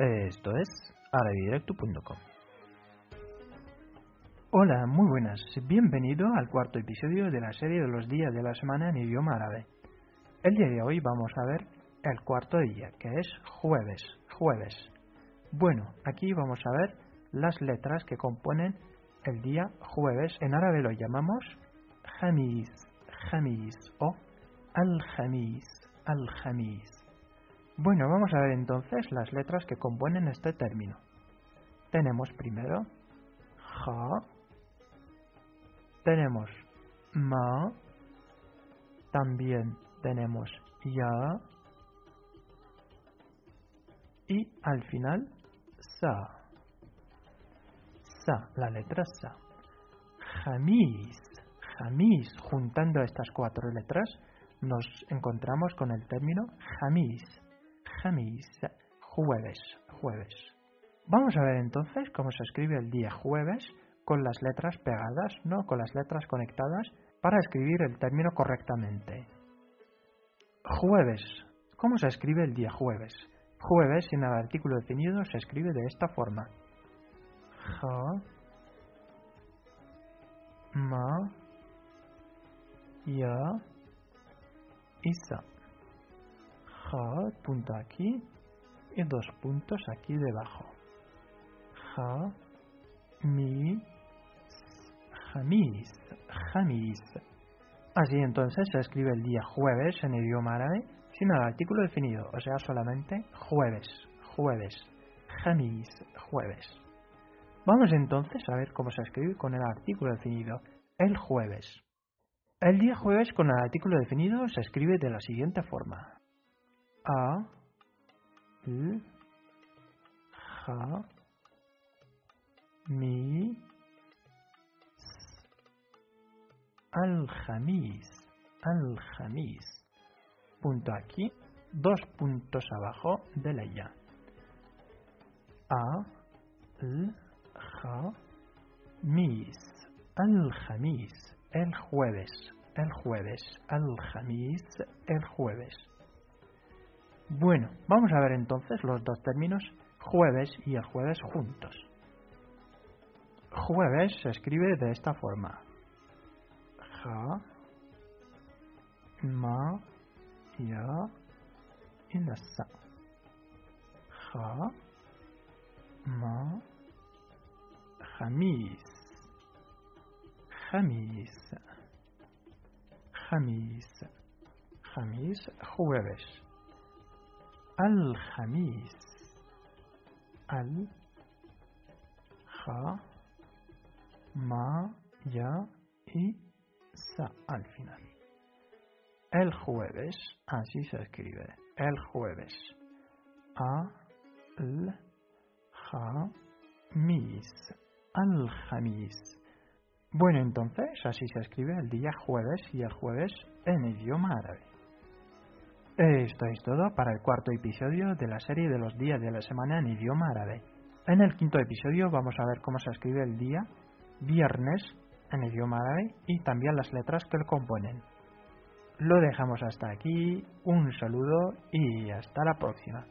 Esto es arabidirecto.com. Hola, muy buenas. Bienvenido al cuarto episodio de la serie de los días de la semana en idioma árabe. El día de hoy vamos a ver el cuarto día, que es jueves. Jueves. Bueno, aquí vamos a ver las letras que componen el día jueves. En árabe lo llamamos Hamis, Hamis o Al-Hamis, Al-Hamis. Bueno, vamos a ver entonces las letras que componen este término. Tenemos primero Ja, tenemos Ma, también tenemos Ya y al final Sa. Sa, la letra Sa. Jamis, Jamis, juntando estas cuatro letras nos encontramos con el término Jamis Jueves, jueves. Vamos a ver entonces cómo se escribe el día jueves con las letras pegadas, no con las letras conectadas, para escribir el término correctamente. Jueves. ¿Cómo se escribe el día jueves? Jueves sin el artículo definido se escribe de esta forma. Ja, ma, ya, isa punto aquí y dos puntos aquí debajo. Mi, jamis, jamis. Así entonces se escribe el día jueves en idioma árabe sin el artículo definido, o sea, solamente jueves, jueves, jamis, jueves. Vamos entonces a ver cómo se escribe con el artículo definido, el jueves. El día jueves con el artículo definido se escribe de la siguiente forma a l mi al jamis al jamis punto aquí dos puntos abajo de la ya. A l ja mis al jamis el jueves el jueves al jamis el jueves bueno, vamos a ver entonces los dos términos jueves y el jueves juntos. Jueves se escribe de esta forma. Ja, ma, ya y la sa. Ja, ma, jamis. Jamis. Jamis. Jamis, jueves. الخميس ال خ ما ya y sa al final. El jueves, así se escribe. El jueves. A, l, ja, mis. Al jamis. Bueno, entonces así se escribe el día jueves y el jueves en idioma árabe. Esto es todo para el cuarto episodio de la serie de los días de la semana en idioma árabe. En el quinto episodio vamos a ver cómo se escribe el día viernes en idioma árabe y también las letras que lo componen. Lo dejamos hasta aquí, un saludo y hasta la próxima.